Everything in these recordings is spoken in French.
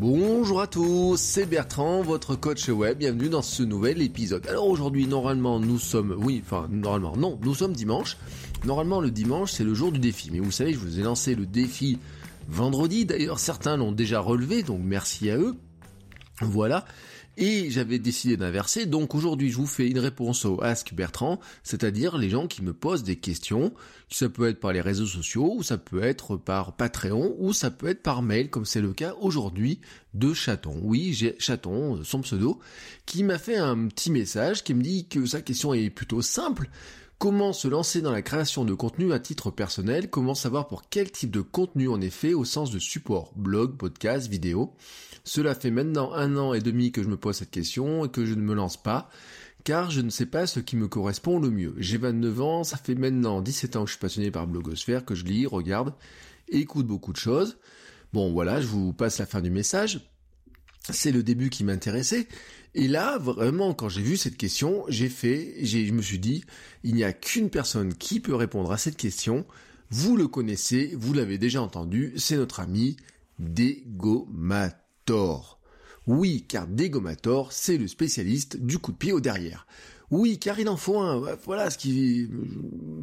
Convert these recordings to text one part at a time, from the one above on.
Bonjour à tous, c'est Bertrand, votre coach web. Bienvenue dans ce nouvel épisode. Alors aujourd'hui, normalement, nous sommes, oui, enfin, normalement, non, nous sommes dimanche. Normalement, le dimanche, c'est le jour du défi. Mais vous savez, je vous ai lancé le défi vendredi. D'ailleurs, certains l'ont déjà relevé, donc merci à eux. Voilà. Et j'avais décidé d'inverser, donc aujourd'hui je vous fais une réponse au Ask Bertrand, c'est-à-dire les gens qui me posent des questions, ça peut être par les réseaux sociaux, ou ça peut être par Patreon, ou ça peut être par mail, comme c'est le cas aujourd'hui de Chaton. Oui, j'ai Chaton, son pseudo, qui m'a fait un petit message qui me dit que sa question est plutôt simple. Comment se lancer dans la création de contenu à titre personnel Comment savoir pour quel type de contenu on est fait au sens de support Blog, podcast, vidéo cela fait maintenant un an et demi que je me pose cette question et que je ne me lance pas, car je ne sais pas ce qui me correspond le mieux. J'ai 29 ans, ça fait maintenant 17 ans que je suis passionné par blogosphère, que je lis, regarde, écoute beaucoup de choses. Bon voilà, je vous passe la fin du message. C'est le début qui m'intéressait. Et là, vraiment, quand j'ai vu cette question, j'ai fait, je me suis dit, il n'y a qu'une personne qui peut répondre à cette question. Vous le connaissez, vous l'avez déjà entendu, c'est notre ami Degomat. Oui, car Dégomator, c'est le spécialiste du coup de pied au derrière. Oui, car il en faut un. Voilà ce qui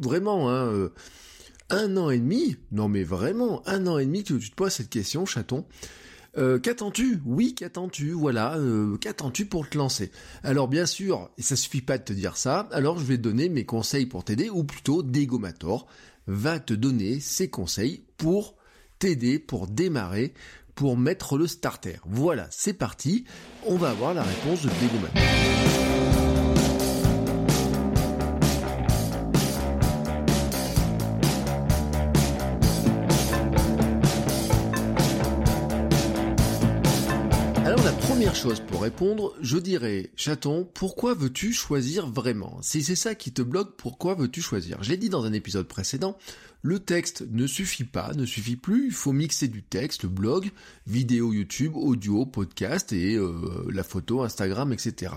vraiment hein, euh, un an et demi. Non mais vraiment un an et demi que tu te poses cette question, chaton. Euh, qu'attends-tu? Oui, qu'attends-tu? Voilà, euh, qu'attends-tu pour te lancer? Alors bien sûr, et ça suffit pas de te dire ça, alors je vais te donner mes conseils pour t'aider, ou plutôt Dégomator va te donner ses conseils pour t'aider, pour démarrer, pour mettre le starter. Voilà, c'est parti. On va avoir la réponse de Dégomator. Première chose pour répondre, je dirais, chaton, pourquoi veux-tu choisir vraiment? Si c'est ça qui te bloque, pourquoi veux-tu choisir? Je l'ai dit dans un épisode précédent, le texte ne suffit pas, ne suffit plus, il faut mixer du texte, blog, vidéo YouTube, audio, podcast et euh, la photo, Instagram, etc.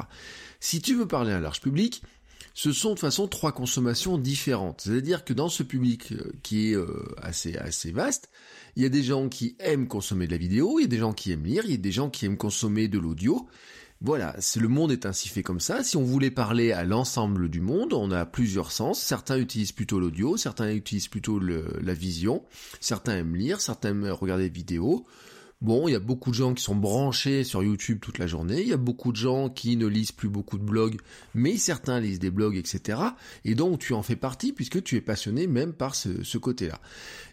Si tu veux parler à un large public, ce sont de façon trois consommations différentes. C'est-à-dire que dans ce public euh, qui est euh, assez, assez vaste, il y a des gens qui aiment consommer de la vidéo, il y a des gens qui aiment lire, il y a des gens qui aiment consommer de l'audio, voilà, le monde est ainsi fait comme ça. Si on voulait parler à l'ensemble du monde, on a plusieurs sens. Certains utilisent plutôt l'audio, certains utilisent plutôt la vision, certains aiment lire, certains aiment regarder des vidéos. Bon, il y a beaucoup de gens qui sont branchés sur YouTube toute la journée, il y a beaucoup de gens qui ne lisent plus beaucoup de blogs, mais certains lisent des blogs, etc. Et donc tu en fais partie puisque tu es passionné même par ce côté-là.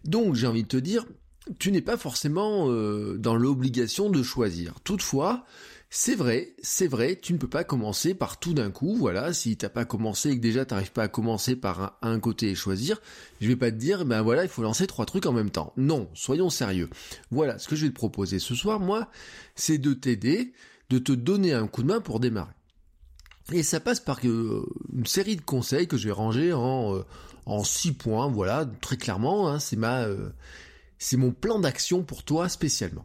Donc j'ai envie de te dire, tu n'es pas forcément euh, dans l'obligation de choisir. Toutefois, c'est vrai, c'est vrai, tu ne peux pas commencer par tout d'un coup, voilà, si t'as pas commencé et que déjà t'arrives pas à commencer par un, côté et choisir, je vais pas te dire, ben voilà, il faut lancer trois trucs en même temps. Non, soyons sérieux. Voilà, ce que je vais te proposer ce soir, moi, c'est de t'aider, de te donner un coup de main pour démarrer. Et ça passe par euh, une série de conseils que je vais ranger en, euh, en six points, voilà, très clairement, hein, c'est ma, euh, c'est mon plan d'action pour toi spécialement.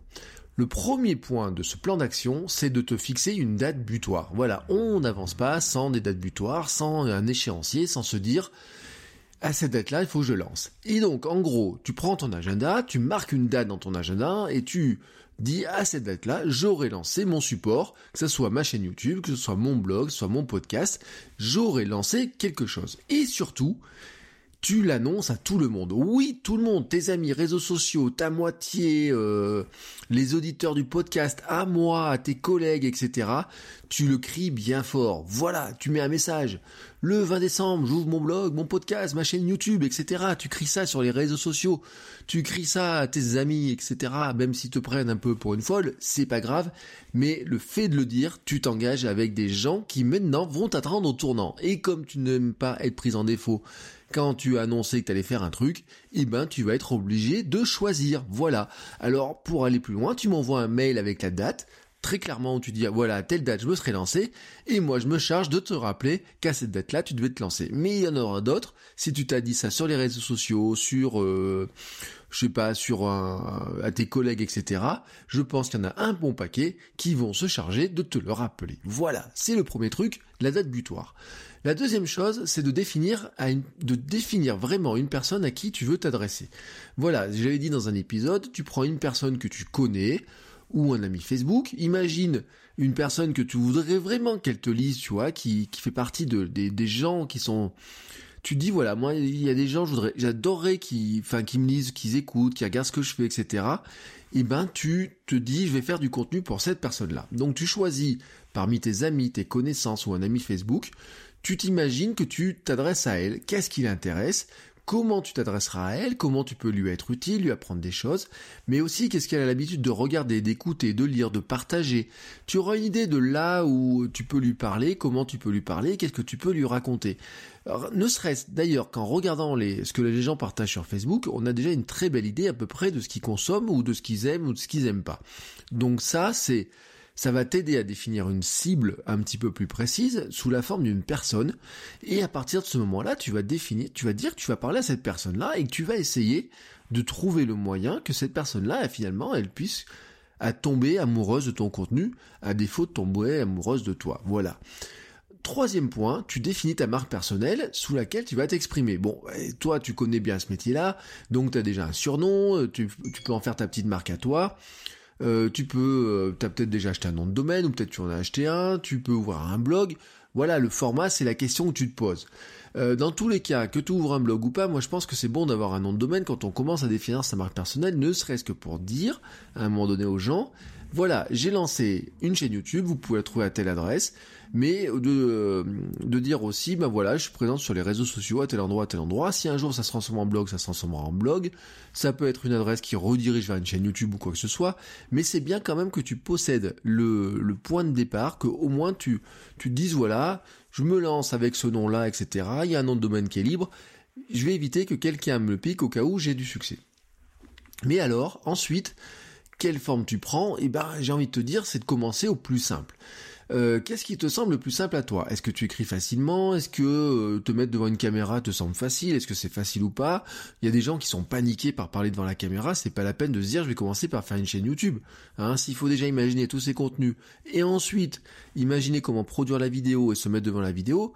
Le premier point de ce plan d'action, c'est de te fixer une date butoir. Voilà, on n'avance pas sans des dates butoirs, sans un échéancier, sans se dire à cette date-là, il faut que je lance. Et donc, en gros, tu prends ton agenda, tu marques une date dans ton agenda et tu dis à cette date-là, j'aurai lancé mon support, que ce soit ma chaîne YouTube, que ce soit mon blog, que ce soit mon podcast, j'aurai lancé quelque chose. Et surtout, tu l'annonces à tout le monde. Oui, tout le monde, tes amis, réseaux sociaux, ta moitié, euh, les auditeurs du podcast, à moi, à tes collègues, etc. Tu le cries bien fort. Voilà, tu mets un message. Le 20 décembre, j'ouvre mon blog, mon podcast, ma chaîne YouTube, etc. Tu cries ça sur les réseaux sociaux. Tu cries ça à tes amis, etc. Même s'ils te prennent un peu pour une folle, c'est pas grave. Mais le fait de le dire, tu t'engages avec des gens qui maintenant vont t'attendre au tournant. Et comme tu n'aimes pas être pris en défaut, quand tu as annoncé que tu allais faire un truc, eh ben tu vas être obligé de choisir. Voilà. Alors pour aller plus loin, tu m'envoies un mail avec la date, très clairement où tu dis voilà à telle date je me serai lancé et moi je me charge de te rappeler qu'à cette date là tu devais te lancer mais il y en aura d'autres si tu t'as dit ça sur les réseaux sociaux sur euh, je sais pas sur un, à tes collègues etc je pense qu'il y en a un bon paquet qui vont se charger de te le rappeler voilà c'est le premier truc la date butoir la deuxième chose, c'est de définir, de définir vraiment une personne à qui tu veux t'adresser. Voilà, j'avais dit dans un épisode, tu prends une personne que tu connais, ou un ami Facebook. Imagine une personne que tu voudrais vraiment qu'elle te lise, tu vois, qui, qui fait partie de, des, gens qui sont... Tu dis, voilà, moi, il y a des gens, j'adorerais qui, enfin, qui me lisent, qu'ils écoutent, qui regardent ce que je fais, etc. Et eh ben, tu te dis, je vais faire du contenu pour cette personne-là. Donc, tu choisis parmi tes amis, tes connaissances ou un ami Facebook, tu t'imagines que tu t'adresses à elle, qu'est-ce qui l'intéresse, comment tu t'adresseras à elle, comment tu peux lui être utile, lui apprendre des choses, mais aussi qu'est-ce qu'elle a l'habitude de regarder, d'écouter, de lire, de partager. Tu auras une idée de là où tu peux lui parler, comment tu peux lui parler, qu'est-ce que tu peux lui raconter. ne serait-ce d'ailleurs qu'en regardant ce que les gens partagent sur Facebook, on a déjà une très belle idée à peu près de ce qu'ils consomment ou de ce qu'ils aiment ou de ce qu'ils aiment pas. Donc ça, c'est ça va t'aider à définir une cible un petit peu plus précise sous la forme d'une personne. Et à partir de ce moment-là, tu vas définir, tu vas dire que tu vas parler à cette personne-là et que tu vas essayer de trouver le moyen que cette personne-là, finalement, elle puisse à tomber amoureuse de ton contenu, à défaut de tomber amoureuse de toi. Voilà. Troisième point, tu définis ta marque personnelle sous laquelle tu vas t'exprimer. Bon, toi tu connais bien ce métier-là, donc tu as déjà un surnom, tu, tu, peux en faire ta petite marque à toi. Euh, tu peux, euh, as peut-être déjà acheté un nom de domaine, ou peut-être tu en as acheté un, tu peux ouvrir un blog. Voilà, le format, c'est la question que tu te poses. Euh, dans tous les cas, que tu ouvres un blog ou pas, moi je pense que c'est bon d'avoir un nom de domaine quand on commence à définir sa marque personnelle, ne serait-ce que pour dire à un moment donné aux gens, voilà, j'ai lancé une chaîne YouTube, vous pouvez la trouver à telle adresse, mais de, de dire aussi, ben voilà, je suis présent sur les réseaux sociaux à tel endroit, à tel endroit. Si un jour ça se transforme en blog, ça se transformera en blog. Ça peut être une adresse qui redirige vers une chaîne YouTube ou quoi que ce soit, mais c'est bien quand même que tu possèdes le, le point de départ, que au moins tu, tu te dises, voilà, je me lance avec ce nom-là, etc. Il y a un nom de domaine qui est libre. Je vais éviter que quelqu'un me le pique au cas où j'ai du succès. Mais alors, ensuite, quelle forme tu prends Eh ben, j'ai envie de te dire, c'est de commencer au plus simple. Euh, qu'est-ce qui te semble le plus simple à toi? Est-ce que tu écris facilement? Est-ce que euh, te mettre devant une caméra te semble facile? Est-ce que c'est facile ou pas? Il y a des gens qui sont paniqués par parler devant la caméra, c'est pas la peine de se dire je vais commencer par faire une chaîne YouTube. Hein, S'il faut déjà imaginer tous ces contenus et ensuite imaginer comment produire la vidéo et se mettre devant la vidéo,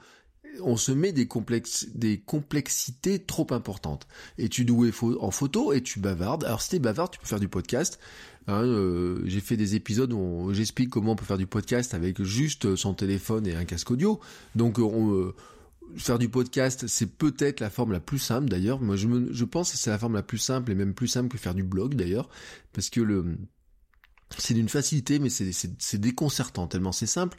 on se met des, complexes, des complexités trop importantes. Et tu doues en photo et tu bavardes. Alors si t'es bavard, tu peux faire du podcast. Hein, euh, j'ai fait des épisodes où j'explique comment on peut faire du podcast avec juste son téléphone et un casque audio. Donc euh, faire du podcast, c'est peut-être la forme la plus simple d'ailleurs. Moi, je pense que c'est la forme la plus simple et même plus simple que faire du blog d'ailleurs, parce que le c'est d'une facilité, mais c'est déconcertant, tellement c'est simple.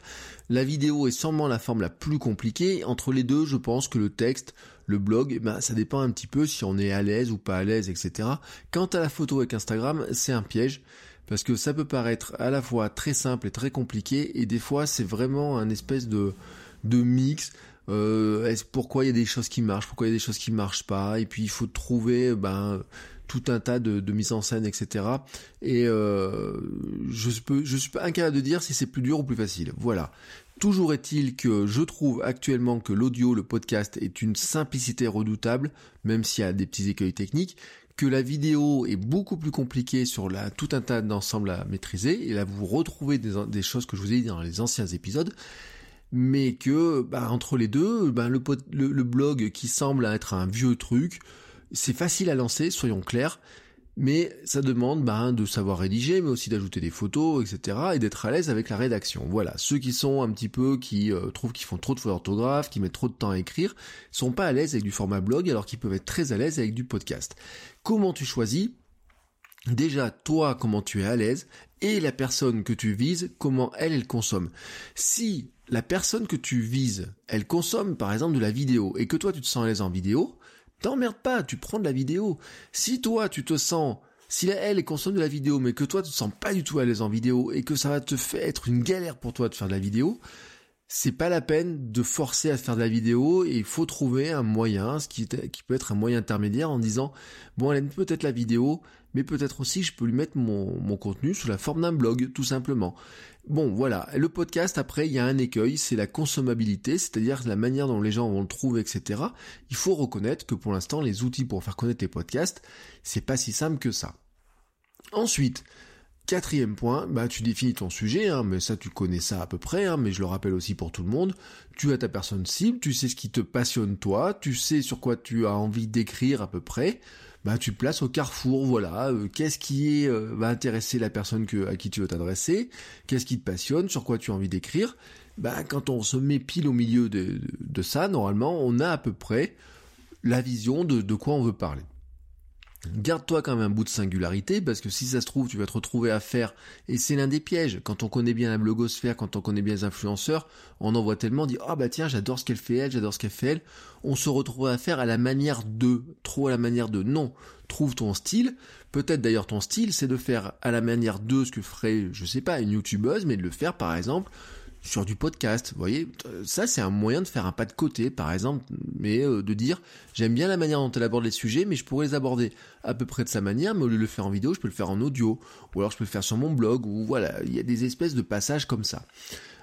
La vidéo est sûrement la forme la plus compliquée. Entre les deux, je pense que le texte, le blog, eh ben, ça dépend un petit peu si on est à l'aise ou pas à l'aise, etc. Quant à la photo avec Instagram, c'est un piège. Parce que ça peut paraître à la fois très simple et très compliqué, et des fois c'est vraiment un espèce de, de mix. Euh, pourquoi il y a des choses qui marchent, pourquoi il y a des choses qui marchent pas, et puis il faut trouver ben tout un tas de, de mise en scène, etc. Et euh, je peux, je suis pas incapable de dire si c'est plus dur ou plus facile. Voilà. Toujours est-il que je trouve actuellement que l'audio, le podcast est une simplicité redoutable, même s'il y a des petits écueils techniques, que la vidéo est beaucoup plus compliquée sur la, tout un tas d'ensembles à maîtriser, et là vous retrouvez des, des, choses que je vous ai dit dans les anciens épisodes, mais que bah, entre les deux, bah, le, le blog qui semble être un vieux truc, c'est facile à lancer, soyons clairs, mais ça demande ben, de savoir rédiger, mais aussi d'ajouter des photos, etc., et d'être à l'aise avec la rédaction. Voilà, ceux qui sont un petit peu, qui euh, trouvent qu'ils font trop de fautes d'orthographe, qui mettent trop de temps à écrire, sont pas à l'aise avec du format blog, alors qu'ils peuvent être très à l'aise avec du podcast. Comment tu choisis? Déjà, toi, comment tu es à l'aise, et la personne que tu vises, comment elle, elle consomme. Si la personne que tu vises, elle consomme par exemple de la vidéo, et que toi tu te sens à l'aise en vidéo, T'emmerdes pas, tu prends de la vidéo. Si toi, tu te sens, si elle consomme de la vidéo, mais que toi, tu te sens pas du tout à l'aise en vidéo et que ça va te faire être une galère pour toi de faire de la vidéo, c'est pas la peine de forcer à faire de la vidéo et il faut trouver un moyen, ce qui, peut être un moyen intermédiaire en disant bon elle aime peut-être la vidéo, mais peut-être aussi je peux lui mettre mon contenu sous la forme d'un blog, tout simplement. Bon voilà, le podcast après il y a un écueil, c'est la consommabilité, c'est-à-dire la manière dont les gens vont le trouver, etc. Il faut reconnaître que pour l'instant les outils pour faire connaître les podcasts, c'est pas si simple que ça. Ensuite, Quatrième point, bah tu définis ton sujet, hein, mais ça tu connais ça à peu près, hein, mais je le rappelle aussi pour tout le monde. Tu as ta personne cible, tu sais ce qui te passionne toi, tu sais sur quoi tu as envie d'écrire à peu près. Bah tu places au carrefour, voilà. Euh, qu'est-ce qui euh, va intéresser la personne à qui tu veux t'adresser? Qu'est-ce qui te passionne? Sur quoi tu as envie d'écrire? Bah quand on se met pile au milieu de, ça, normalement, on a à peu près la vision de quoi on veut parler. Garde-toi quand même un bout de singularité, parce que si ça se trouve, tu vas te retrouver à faire, et c'est l'un des pièges, quand on connaît bien la blogosphère, quand on connaît bien les influenceurs, on en voit tellement, ah oh bah tiens, j'adore ce qu'elle fait elle, j'adore ce qu'elle fait elle, on se retrouve à faire à la manière de, trop à la manière de, non, trouve ton style, peut-être d'ailleurs ton style, c'est de faire à la manière de ce que ferait, je sais pas, une youtubeuse, mais de le faire par exemple sur du podcast. Vous voyez, ça c'est un moyen de faire un pas de côté, par exemple, mais euh, de dire j'aime bien la manière dont elle aborde les sujets, mais je pourrais les aborder à peu près de sa manière, mais au lieu de le faire en vidéo, je peux le faire en audio, ou alors je peux le faire sur mon blog, ou voilà, il y a des espèces de passages comme ça.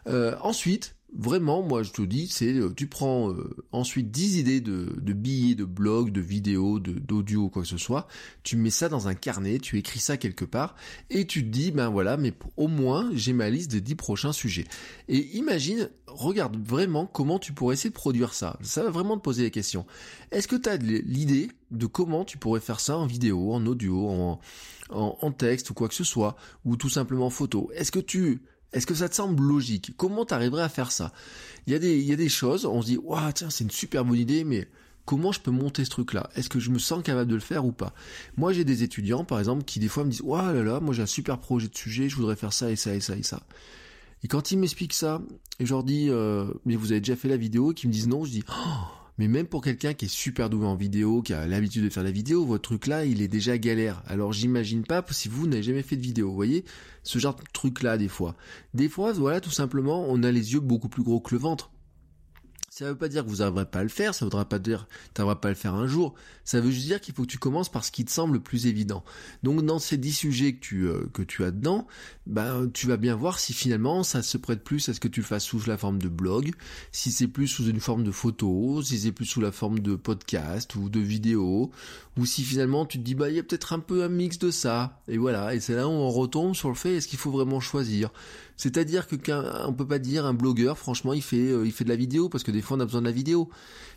Euh, ensuite, vraiment, moi je te dis, c'est euh, tu prends euh, ensuite 10 idées de, de, billets, de blogs, de vidéos, d'audio ou quoi que ce soit, tu mets ça dans un carnet, tu écris ça quelque part, et tu te dis, ben voilà, mais au moins j'ai ma liste des 10 prochains sujets. Et imagine, regarde vraiment comment tu pourrais essayer de produire ça. Ça va vraiment te poser la question. Est-ce que tu as l'idée de comment tu pourrais faire ça en vidéo, en audio, en, en, en texte ou quoi que ce soit, ou tout simplement en photo? Est-ce que tu est-ce que ça te semble logique? Comment t'arriverais à faire ça? Il y, a des, choses, on se dit, waouh, tiens, c'est une super bonne idée, mais comment je peux monter ce truc-là? Est-ce que je me sens capable de le faire ou pas? Moi, j'ai des étudiants, par exemple, qui des fois me disent, waouh là là, moi j'ai un super projet de sujet, je voudrais faire ça et ça et ça et ça. Et quand ils m'expliquent ça, et je leur dis, euh, mais vous avez déjà fait la vidéo, qui me disent non, je dis, oh, mais même pour quelqu'un qui est super doué en vidéo, qui a l'habitude de faire la vidéo, votre truc là, il est déjà galère. Alors j'imagine pas si vous n'avez jamais fait de vidéo, vous voyez Ce genre de truc là des fois. Des fois, voilà, tout simplement, on a les yeux beaucoup plus gros que le ventre. Ça veut pas dire que vous n'arriverez pas à le faire, ça voudra pas dire que tu n'arriveras pas à le faire un jour. Ça veut juste dire qu'il faut que tu commences par ce qui te semble le plus évident. Donc dans ces 10 sujets que tu, euh, que tu as dedans, ben, tu vas bien voir si finalement ça se prête plus à ce que tu le fasses sous la forme de blog, si c'est plus sous une forme de photo, si c'est plus sous la forme de podcast ou de vidéo, ou si finalement tu te dis bah il y a peut-être un peu un mix de ça. Et voilà, et c'est là où on retombe sur le fait est-ce qu'il faut vraiment choisir? C'est-à-dire que qu'un, peut pas dire un blogueur, franchement, il fait, euh, il fait de la vidéo parce que des fois on a besoin de la vidéo.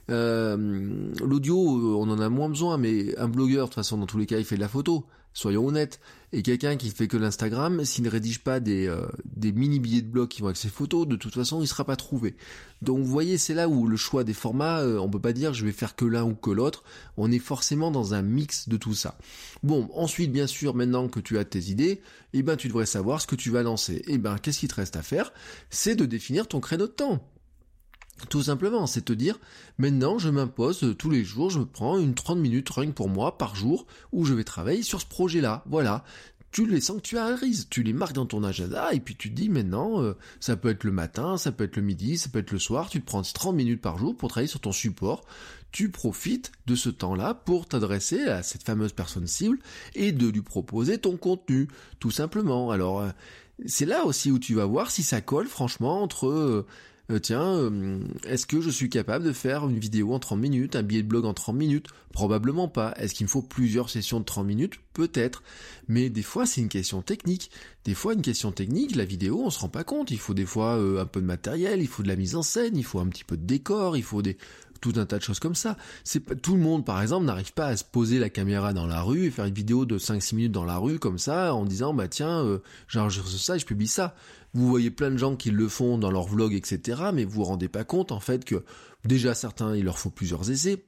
Euh, l'audio, euh, on en a moins besoin, mais un blogueur, de toute façon, dans tous les cas, il fait de la photo. Soyons honnêtes. Et quelqu'un qui fait que l'Instagram, s'il ne rédige pas des, euh, des mini billets de blog qui vont avec ses photos, de toute façon, il sera pas trouvé. Donc, vous voyez, c'est là où le choix des formats, on peut pas dire je vais faire que l'un ou que l'autre. On est forcément dans un mix de tout ça. Bon, ensuite, bien sûr, maintenant que tu as tes idées, eh ben, tu devrais savoir ce que tu vas lancer. Eh ben, qu'est-ce qui te reste à faire? C'est de définir ton créneau de temps. Tout simplement, c'est te dire, maintenant je m'impose euh, tous les jours, je me prends une 30 minutes rien pour moi par jour où je vais travailler sur ce projet-là. Voilà. Tu les sanctuarises, tu les marques dans ton agenda et puis tu te dis maintenant, euh, ça peut être le matin, ça peut être le midi, ça peut être le soir, tu te prends 30 minutes par jour pour travailler sur ton support. Tu profites de ce temps-là pour t'adresser à cette fameuse personne cible et de lui proposer ton contenu, tout simplement. Alors, euh, c'est là aussi où tu vas voir si ça colle franchement entre tiens, euh, est-ce que je suis capable de faire une vidéo en 30 minutes, un billet de blog en 30 minutes? Probablement pas. Est-ce qu'il me faut plusieurs sessions de 30 minutes? Peut-être. Mais des fois, c'est une question technique. Des fois, une question technique, la vidéo, on se rend pas compte. Il faut des fois euh, un peu de matériel, il faut de la mise en scène, il faut un petit peu de décor, il faut des tout un tas de choses comme ça. C'est tout le monde par exemple n'arrive pas à se poser la caméra dans la rue et faire une vidéo de 5 6 minutes dans la rue comme ça en disant bah tiens euh, j'enregistre ça et je publie ça. Vous voyez plein de gens qui le font dans leur vlog etc. mais vous vous rendez pas compte en fait que déjà certains il leur faut plusieurs essais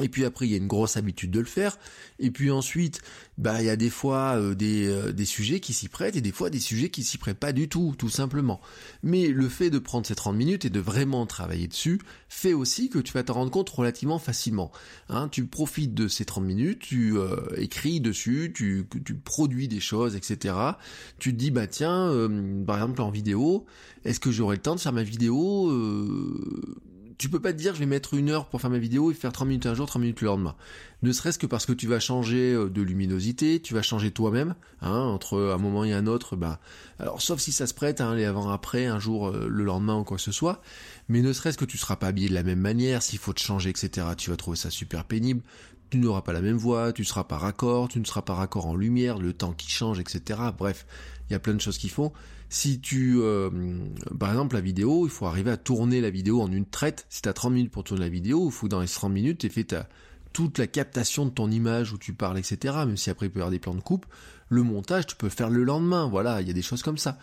Et puis après, il y a une grosse habitude de le faire. Et puis ensuite, bah, il y a des fois euh, des, euh, des sujets qui s'y prêtent et des fois des sujets qui s'y prêtent pas du tout, tout simplement. Mais le fait de prendre ces 30 minutes et de vraiment travailler dessus fait aussi que tu vas te rendre compte relativement facilement. Hein, tu profites de ces 30 minutes, tu euh, écris dessus, tu, tu produis des choses, etc. Tu te dis, bah tiens, par exemple en vidéo, est-ce que j'aurai le temps de faire ma vidéo tu peux pas te dire je vais mettre une heure pour faire ma vidéo et faire 30 minutes un jour, 30 minutes le lendemain. Ne serait-ce que parce que tu vas changer euh, de luminosité, tu vas changer toi-même, hein, entre un moment et un autre, bah, alors sauf si ça se prête, hein, les avant-après, un jour, euh, le lendemain ou quoi que ce soit, mais ne serait-ce que tu seras pas habillé de la même manière, s'il faut te changer, etc., tu vas trouver ça super pénible, tu n'auras pas la même voix, tu seras pas raccord, tu ne seras pas raccord en lumière, le temps qui change, etc., bref, il y a plein de choses qui font. Si tu, euh, par exemple, la vidéo, il faut arriver à tourner la vidéo en une traite. Si tu as 30 minutes pour tourner la vidéo, il faut dans les 30 minutes, tu fait toute la captation de ton image où tu parles, etc. Même si après il peut y avoir des plans de coupe, le montage, tu peux faire le lendemain. Voilà, il y a des choses comme ça.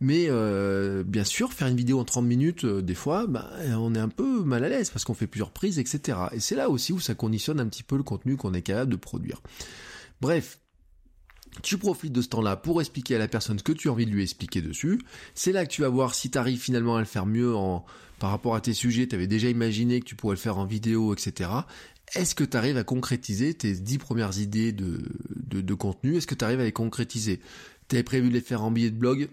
Mais euh, bien sûr, faire une vidéo en 30 minutes, euh, des fois, bah, on est un peu mal à l'aise parce qu'on fait plusieurs prises, etc. Et c'est là aussi où ça conditionne un petit peu le contenu qu'on est capable de produire. Bref, tu profites de ce temps-là pour expliquer à la personne ce que tu as envie de lui expliquer dessus. C'est là que tu vas voir si tu arrives finalement à le faire mieux en, par rapport à tes sujets. Tu avais déjà imaginé que tu pourrais le faire en vidéo, etc. Est-ce que tu arrives à concrétiser tes dix premières idées de, de, de contenu? Est-ce que tu arrives à les concrétiser? Tu avais prévu de les faire en billet de blog?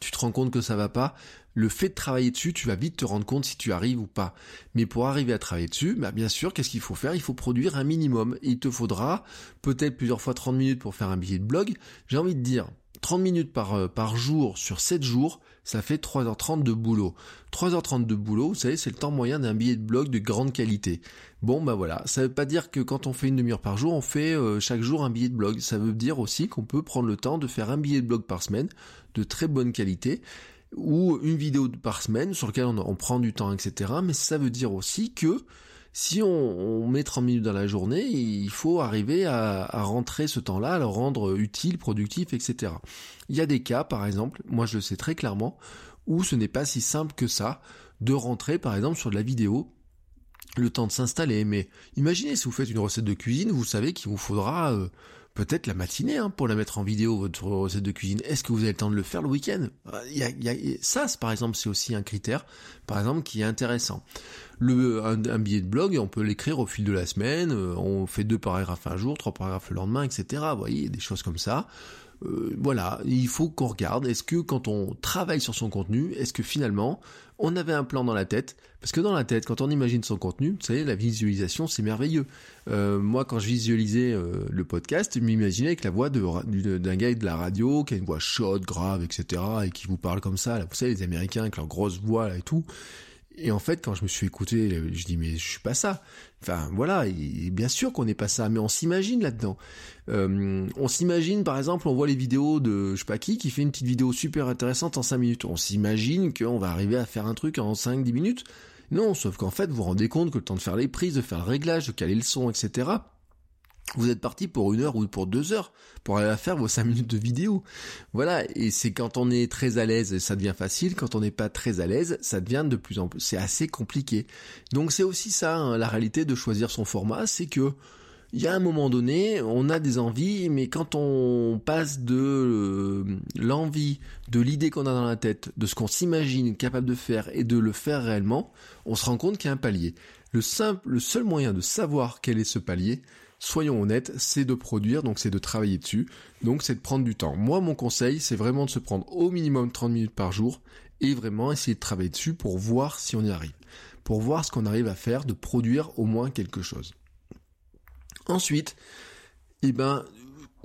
Tu te rends compte que ça va pas, le fait de travailler dessus, tu vas vite te rendre compte si tu arrives ou pas. Mais pour arriver à travailler dessus, bah bien sûr, qu'est-ce qu'il faut faire? Il faut produire un minimum. il te faudra peut-être plusieurs fois 30 minutes pour faire un billet de blog. J'ai envie de dire, 30 minutes par, euh, par jour sur 7 jours, ça fait 3h30 de boulot. 3h30 de boulot, vous savez, c'est le temps moyen d'un billet de blog de grande qualité. Bon, bah voilà, ça veut pas dire que quand on fait une demi-heure par jour, on fait euh, chaque jour un billet de blog. Ça veut dire aussi qu'on peut prendre le temps de faire un billet de blog par semaine de très bonne qualité ou une vidéo par semaine sur laquelle on, prend du temps, etc. Mais ça veut dire aussi que si on, met 30 minutes dans la journée, il faut arriver à, rentrer ce temps-là, à le rendre utile, productif, etc. Il y a des cas, par exemple, moi je le sais très clairement, où ce n'est pas si simple que ça de rentrer, par exemple, sur de la vidéo le temps de s'installer. Mais imaginez si vous faites une recette de cuisine, vous savez qu'il vous faudra euh, peut-être la matinée hein, pour la mettre en vidéo, votre recette de cuisine. Est-ce que vous avez le temps de le faire le week-end? Ça, par exemple, c'est aussi un critère, par exemple, qui est intéressant. Un, billet de blog, on peut l'écrire au fil de la semaine, euh, on fait deux paragraphes un jour, trois paragraphes le lendemain, etc. Vous voyez, des choses comme ça. Euh, voilà, il faut qu'on regarde, est-ce que quand on travaille sur son contenu, est-ce que finalement on avait un plan dans la tête? Parce que dans la tête, quand on imagine son contenu, vous savez, la visualisation, c'est merveilleux. Euh, moi, quand je visualisais le podcast, je m'imaginais avec la voix d'un gars de la radio, qui a une voix chaude, grave, etc., et qui vous parle comme ça. Là, vous savez, les Américains avec leur grosse voix là, et tout. Et en fait, quand je me suis écouté, je dis mais je suis pas ça. Enfin voilà, bien sûr qu'on n'est pas ça, mais on s'imagine là-dedans. Euh, on s'imagine, par exemple, on voit les vidéos de je sais pas qui qui fait une petite vidéo super intéressante en 5 minutes. On s'imagine qu'on va arriver à faire un truc en 5-10 minutes. Non, sauf qu'en fait, vous vous rendez compte que le temps de faire les prises, de faire le réglage, de caler le son, etc vous êtes parti pour une heure ou pour deux heures pour aller faire vos cinq minutes de vidéo. Voilà, et c'est quand on est très à l'aise, ça devient facile. Quand on n'est pas très à l'aise, ça devient de plus en plus, c'est assez compliqué. Donc c'est aussi ça, hein, la réalité de choisir son format, c'est que il y a un moment donné, on a des envies, mais quand on passe de euh, l'envie, de l'idée qu'on a dans la tête, de ce qu'on s'imagine capable de faire et de le faire réellement, on se rend compte qu'il y a un palier. Le simple, le seul moyen de savoir quel est ce palier, soyons honnêtes, c'est de produire, donc c'est de travailler dessus, donc c'est de prendre du temps. Moi, mon conseil, c'est vraiment de se prendre au minimum 30 minutes par jour et vraiment essayer de travailler dessus pour voir si on y arrive, pour voir ce qu'on arrive à faire, de produire au moins quelque chose. Ensuite, eh ben,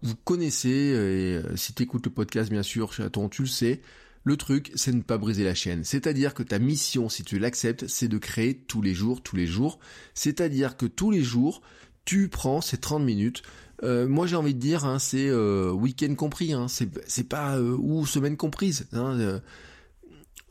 vous connaissez, et euh, si tu écoutes le podcast, bien sûr, chaton, tu le sais, le truc, c'est ne pas briser la chaîne. C'est-à-dire que ta mission, si tu l'acceptes, c'est de créer tous les jours, tous les jours. C'est-à-dire que tous les jours, tu prends ces 30 minutes. Euh, moi j'ai envie de dire, hein, c'est euh, week-end compris, hein, c'est pas euh, ou semaine comprise. Hein,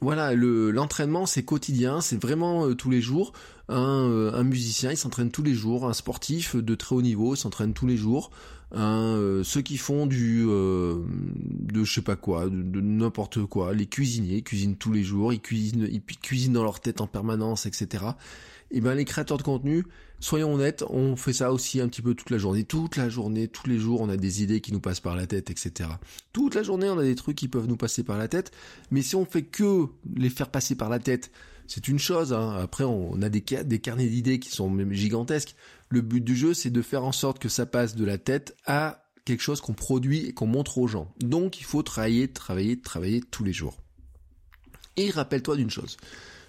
voilà, le l'entraînement c'est quotidien, c'est vraiment tous les jours. Un, un musicien il s'entraîne tous les jours, un sportif de très haut niveau s'entraîne tous les jours. ceux qui font du de je sais pas quoi, de, n'importe quoi, les cuisiniers cuisinent tous les jours, ils cuisinent, ils cuisinent dans leur tête en permanence, etc. Et ben les créateurs de contenu, soyons honnêtes, on fait ça aussi un petit peu toute la journée. Toute la journée, tous les jours, on a des idées qui nous passent par la tête, etc. Toute la journée, on a des trucs qui peuvent nous passer par la tête. Mais si on fait que les faire passer par la tête, c'est une chose. Hein. Après, on a des, des carnets d'idées qui sont même gigantesques. Le but du jeu, c'est de faire en sorte que ça passe de la tête à quelque chose qu'on produit et qu'on montre aux gens. Donc, il faut travailler, travailler, travailler tous les jours. Et rappelle-toi d'une chose.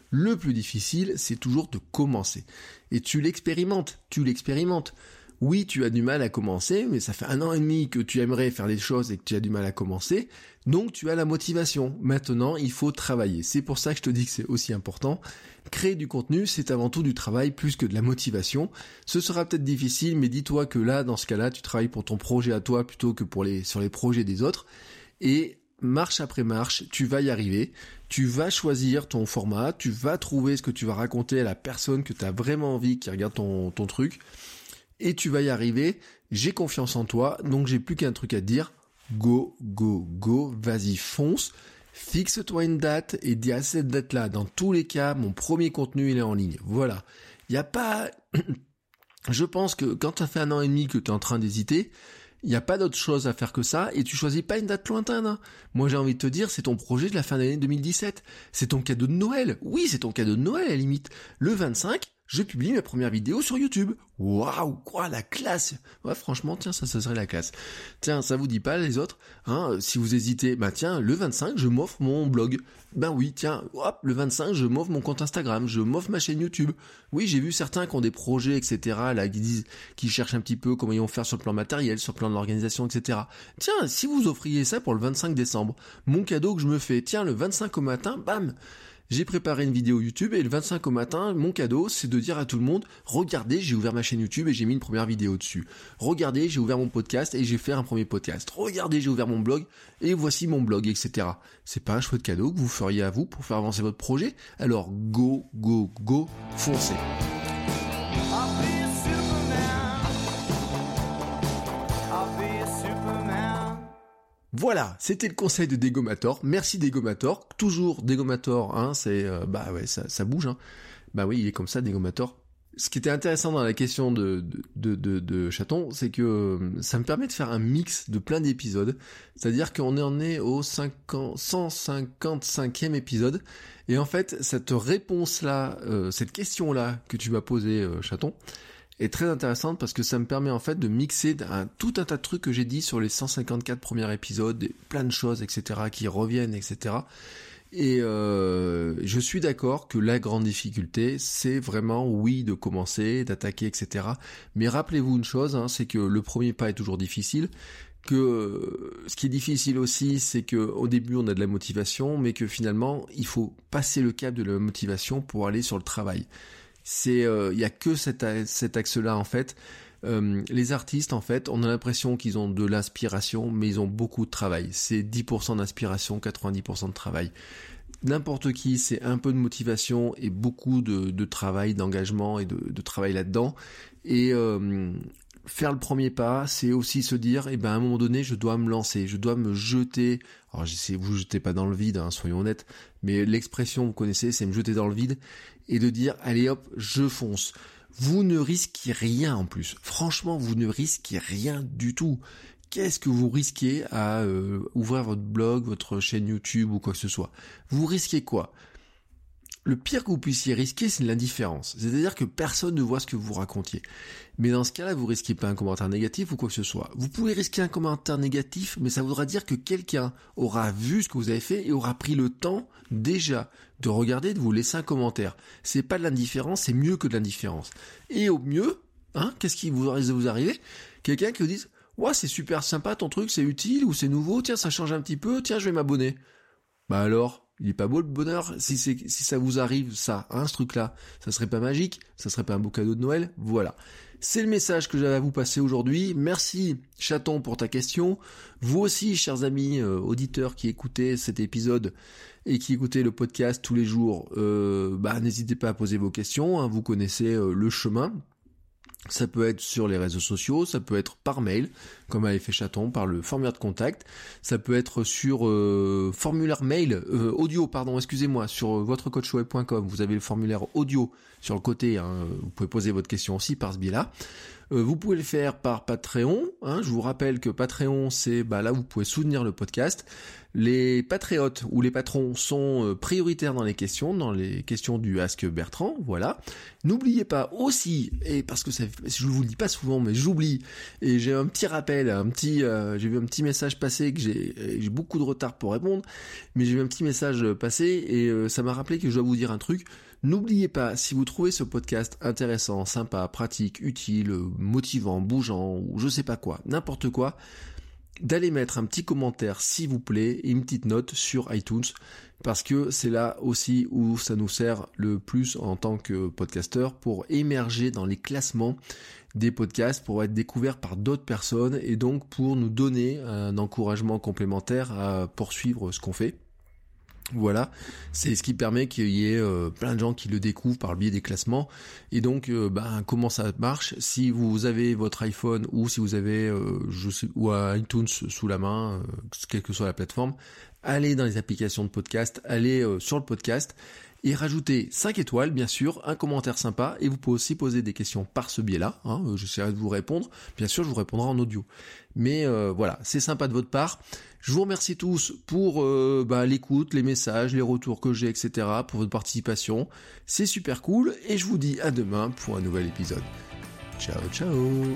Le plus difficile, c'est toujours de commencer. Et tu l'expérimentes, tu l'expérimentes. Oui, tu as du mal à commencer, mais ça fait un an et demi que tu aimerais faire des choses et que tu as du mal à commencer, donc tu as la motivation. Maintenant, il faut travailler. C'est pour ça que je te dis que c'est aussi important. Créer du contenu, c'est avant tout du travail plus que de la motivation. Ce sera peut-être difficile, mais dis-toi que là, dans ce cas-là, tu travailles pour ton projet à toi plutôt que pour les, sur les projets des autres. Et marche après marche, tu vas y arriver. Tu vas choisir ton format, tu vas trouver ce que tu vas raconter à la personne que tu as vraiment envie qui regarde ton, ton truc. Et tu vas y arriver. J'ai confiance en toi, donc j'ai plus qu'un truc à te dire. Go, go, go, vas-y, fonce. Fixe-toi une date et dis à cette date-là, dans tous les cas, mon premier contenu, il est en ligne. Voilà. Il n'y a pas... Je pense que quand tu as fait un an et demi que tu es en train d'hésiter, il n'y a pas d'autre chose à faire que ça et tu choisis pas une date lointaine. Hein. Moi j'ai envie de te dire, c'est ton projet de la fin d'année 2017. C'est ton cadeau de Noël. Oui, c'est ton cadeau de Noël à la limite. Le 25, je publie ma première vidéo sur YouTube. Waouh, quoi, la classe Ouais, franchement, tiens, ça, ça serait la classe. Tiens, ça vous dit pas les autres hein, Si vous hésitez, bah tiens, le 25, je m'offre mon blog. Ben oui, tiens, hop, le 25, je m'offre mon compte Instagram, je m'offre ma chaîne YouTube. Oui, j'ai vu certains qui ont des projets, etc., là, qui disent, qui cherchent un petit peu comment ils vont faire sur le plan matériel, sur le plan de l'organisation, etc. Tiens, si vous offriez ça pour le 25 décembre, mon cadeau que je me fais, tiens, le 25 au matin, bam j'ai préparé une vidéo YouTube et le 25 au matin, mon cadeau, c'est de dire à tout le monde, regardez, j'ai ouvert ma chaîne YouTube et j'ai mis une première vidéo dessus. Regardez, j'ai ouvert mon podcast et j'ai fait un premier podcast. Regardez, j'ai ouvert mon blog et voici mon blog, etc. C'est pas un chouette cadeau que vous feriez à vous pour faire avancer votre projet? Alors go, go, go, foncez. Voilà, c'était le conseil de Dégomator. Merci Dégomator. Toujours Dégomator, hein, c'est euh, bah ouais, ça, bouge. Hein. Bah oui, il est comme ça, Dégomator. Ce qui était intéressant dans la question de, de, de, Chaton, c'est que euh, ça me permet de faire un mix de plein d'épisodes. C'est-à-dire qu'on en est au 50, 155e épisode. Et en fait, cette réponse-là, euh, cette question-là que tu m'as posée, Chaton, est très intéressante parce que ça me permet en fait de mixer un, tout un tas de trucs que j'ai dit sur les 154 premiers épisodes, plein de choses, etc., qui reviennent, etc. Et euh, je suis d'accord que la grande difficulté, c'est vraiment, oui, de commencer, d'attaquer, etc. Mais rappelez-vous une chose, hein, c'est que le premier pas est toujours difficile, que ce qui est difficile aussi, c'est que au début on a de la motivation, mais que finalement il faut passer le cap de la motivation pour aller sur le travail c'est euh, il y a que cet, axe-là en fait. Euh, les artistes, en fait, on a l'impression qu'ils ont de l'inspiration, mais ils ont beaucoup de travail. C'est 10% d'inspiration, 90% de travail. N'importe qui, c'est un peu de motivation et beaucoup de, travail, d'engagement et de, travail là-dedans. Et euh, faire le premier pas, c'est aussi se dire, eh ben à un moment donné, je dois me lancer, je dois me jeter. Alors, j'essaie vous jetez pas dans le vide, hein, soyons honnêtes, mais l'expression, vous connaissez, c'est me jeter dans le vide et de dire allez hop, je fonce. Vous ne risquez rien en plus. Franchement, vous ne risquez rien du tout. Qu'est-ce que vous risquez à euh, ouvrir votre blog, votre chaîne YouTube ou quoi que ce soit? Vous risquez quoi? Le pire que vous puissiez risquer, c'est l'indifférence. C'est-à-dire que personne ne voit ce que vous racontiez. Mais dans ce cas-là, vous risquez pas un commentaire négatif ou quoi que ce soit. Vous pouvez risquer un commentaire négatif, mais ça voudra dire que quelqu'un aura vu ce que vous avez fait et aura pris le temps déjà de regarder, de vous laisser un commentaire. C'est pas de l'indifférence, c'est mieux que de l'indifférence. Et au mieux, hein, qu'est-ce qui vous risque de vous arriver? Quelqu'un qui vous dise, ouais, c'est super sympa ton truc, c'est utile ou c'est nouveau, tiens, ça change un petit peu, tiens, je vais m'abonner. Bah alors, il est pas beau le bonheur si c'est si ça vous arrive ça, hein, ce truc-là, ça serait pas magique, ça serait pas un beau cadeau de Noël, voilà. C'est le message que j'avais à vous passer aujourd'hui. Merci chaton pour ta question. Vous aussi, chers amis euh, auditeurs qui écoutez cet épisode et qui écoutez le podcast tous les jours, euh, bah n'hésitez pas à poser vos questions. Hein, vous connaissez euh, le chemin. Ça peut être sur les réseaux sociaux, ça peut être par mail, comme a fait Chaton, par le formulaire de contact. Ça peut être sur euh, formulaire mail, euh, audio, pardon, excusez-moi, sur votrecoachweb.com. Vous avez le formulaire audio sur le côté. Hein, vous pouvez poser votre question aussi par ce biais-là. Euh, vous pouvez le faire par Patreon. Hein. je vous rappelle que Patreon, c'est bah, là vous pouvez soutenir le podcast. Les patriotes ou les patrons sont euh, prioritaires dans les questions, dans les questions du Ask Bertrand, voilà. N'oubliez pas aussi, et parce que ça, je vous le dis pas souvent, mais j'oublie, et j'ai un petit rappel, un petit, euh, j'ai vu un petit message passer que j'ai, j'ai beaucoup de retard pour répondre, mais j'ai vu un petit message passer et ça m'a rappelé que je dois vous dire un truc. N'oubliez pas, si vous trouvez ce podcast intéressant, sympa, pratique, utile, motivant, bougeant, ou je sais pas quoi, n'importe quoi, d'aller mettre un petit commentaire s'il vous plaît et une petite note sur iTunes parce que c'est là aussi où ça nous sert le plus en tant que podcasteur pour émerger dans les classements des podcasts pour être découvert par d'autres personnes et donc pour nous donner un encouragement complémentaire à poursuivre ce qu'on fait. Voilà, c'est ce qui permet qu'il y ait euh, plein de gens qui le découvrent par le biais des classements. Et donc, ben, comment ça marche? Si vous avez votre iPhone ou si vous avez, euh, je sais, ou iTunes sous la main, quelle que soit la plateforme, allez dans les applications de podcast, allez sur le podcast et rajoutez 5 étoiles, bien sûr, un commentaire sympa, et vous pouvez aussi poser des questions par ce biais-là, hein, j'essaierai de vous répondre, bien sûr je vous répondrai en audio. Mais voilà, c'est sympa de votre part. Je vous remercie tous pour euh, bah, l'écoute, les messages, les retours que j'ai, etc. pour votre participation. C'est super cool et je vous dis à demain pour un nouvel épisode. Ciao ciao